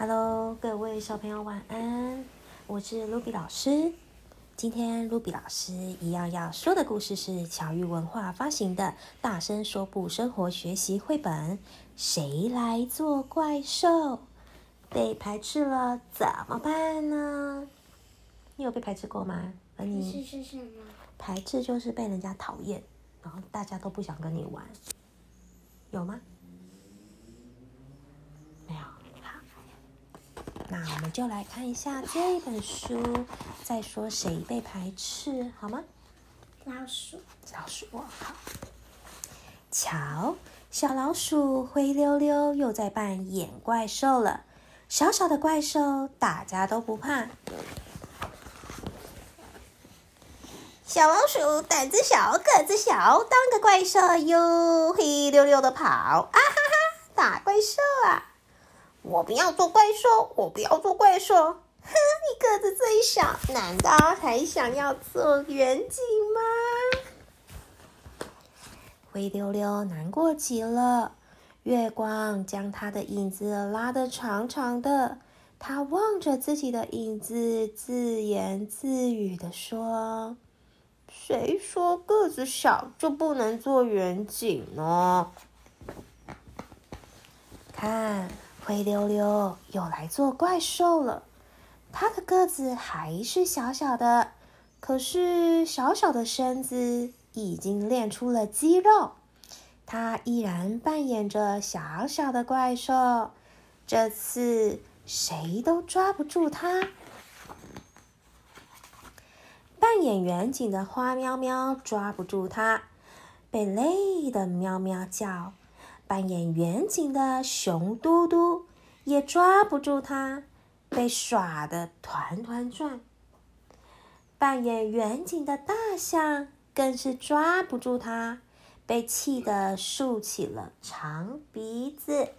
Hello，各位小朋友晚安，我是卢比老师。今天卢比老师一样要说的故事是巧遇文化发行的《大声说不生活学习绘本》。谁来做怪兽？被排斥了怎么办呢？你有被排斥过吗？排斥是什么？排斥就是被人家讨厌，然后大家都不想跟你玩，有吗？那我们就来看一下这本书，在说谁被排斥，好吗？老鼠。老鼠，好。瞧，小老鼠灰溜溜又在扮演怪兽了。小小的怪兽，大家都不怕。小老鼠胆子小，个子小，当个怪兽哟，灰溜溜的跑，啊哈哈，打怪兽啊！我不要做怪兽，我不要做怪兽。哼，你个子最小，难道还想要做远景吗？灰溜溜难过极了，月光将他的影子拉得长长的。他望着自己的影子，自言自语的说：“谁说个子小就不能做远景呢？看。”灰溜溜又来做怪兽了，它的个子还是小小的，可是小小的身子已经练出了肌肉。它依然扮演着小小的怪兽，这次谁都抓不住它。扮演远景的花喵喵抓不住它，被累的喵喵叫。扮演远景的熊嘟嘟也抓不住它，被耍的团团转。扮演远景的大象更是抓不住它，被气得竖起了长鼻子。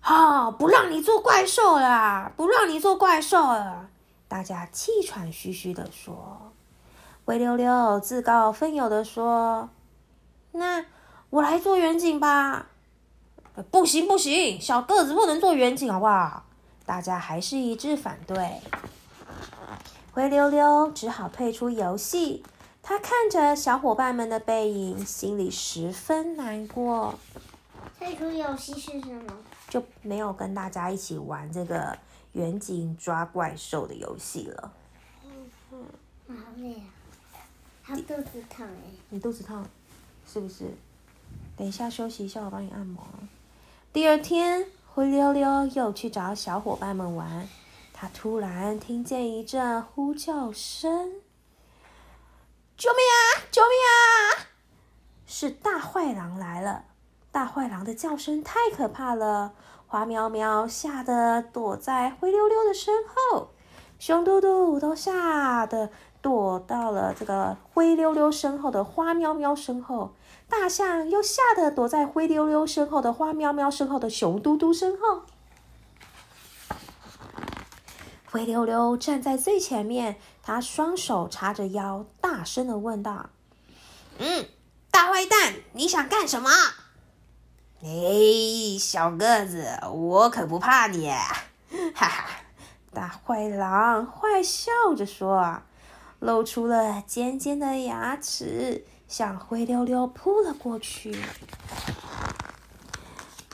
好，不让你做怪兽了，不让你做怪兽了！大家气喘吁吁的说。灰溜溜自告奋勇的说：“那我来做远景吧。”“不行不行，小个子不能做远景，好不好？”大家还是一致反对。灰溜溜只好退出游戏。他看着小伙伴们的背影，心里十分难过。退出游戏是什么？就没有跟大家一起玩这个远景抓怪兽的游戏了。嗯嗯，好累啊。他肚子疼哎！你肚子痛，是不是？等一下休息一下，我帮你按摩。第二天，灰溜溜又去找小伙伴们玩。他突然听见一阵呼叫声：“救命啊！救命啊！”是大坏狼来了！大坏狼的叫声太可怕了，花喵喵吓得躲在灰溜溜的身后，熊嘟嘟都吓得。躲到了这个灰溜溜身后的花喵喵身后，大象又吓得躲在灰溜溜身后的花喵喵身后的熊嘟嘟身后。灰溜溜站在最前面，他双手叉着腰，大声的问道：“嗯，大坏蛋，你想干什么？”“哎，小个子，我可不怕你！” 哈哈，大坏狼坏笑着说。露出了尖尖的牙齿，向灰溜溜扑了过去。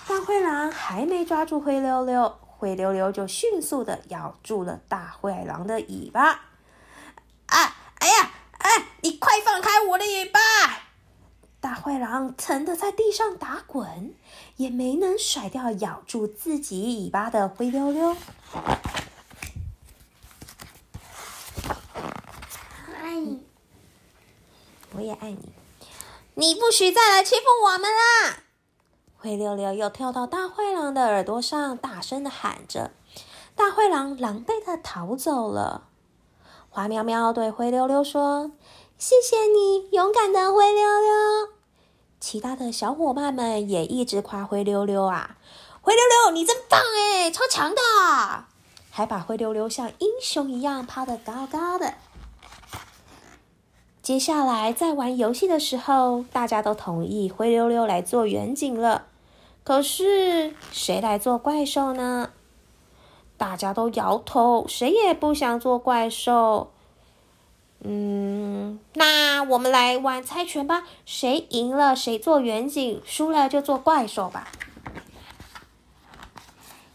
大灰狼还没抓住灰溜溜，灰溜溜就迅速的咬住了大灰狼的尾巴。啊！哎呀！哎！你快放开我的尾巴！大灰狼疼得在地上打滚，也没能甩掉咬住自己尾巴的灰溜溜。我也爱你，你不许再来欺负我们啦！灰溜溜又跳到大灰狼的耳朵上，大声的喊着。大灰狼狼狈的逃走了。花喵喵对灰溜溜说：“谢谢你，勇敢的灰溜溜。”其他的小伙伴们也一直夸灰溜溜啊，灰溜溜你真棒哎，超强的，还把灰溜溜像英雄一样趴得高高的。接下来在玩游戏的时候，大家都同意灰溜溜来做远景了。可是谁来做怪兽呢？大家都摇头，谁也不想做怪兽。嗯，那我们来玩猜拳吧，谁赢了谁做远景，输了就做怪兽吧。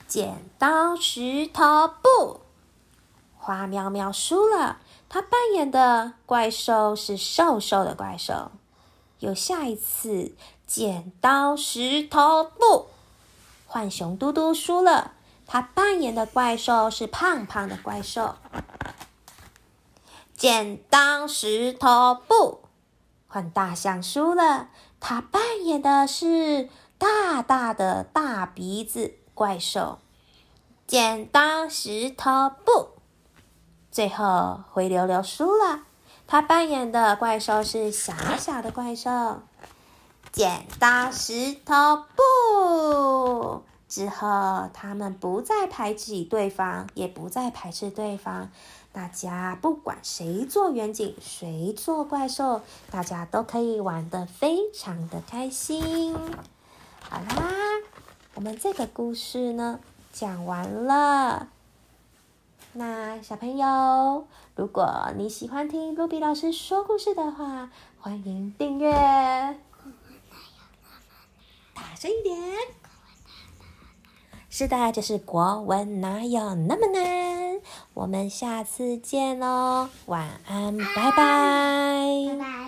剪刀石头布，花喵喵输了，他扮演的怪兽是瘦瘦的怪兽。有下一次，剪刀石头布，浣熊嘟嘟输了。他扮演的怪兽是胖胖的怪兽。剪刀石头布，换大象输了。他扮演的是大大的大鼻子怪兽。剪刀石头布，最后灰溜溜输了。他扮演的怪兽是小小的怪兽。剪刀石头布。之后，他们不再排挤对方，也不再排斥对方。大家不管谁做远景，谁做怪兽，大家都可以玩得非常的开心。好啦，我们这个故事呢讲完了。那小朋友，如果你喜欢听露比老师说故事的话，欢迎订阅。大声一点。是的，就是国文哪有那么难？我们下次见喽，晚安，拜拜。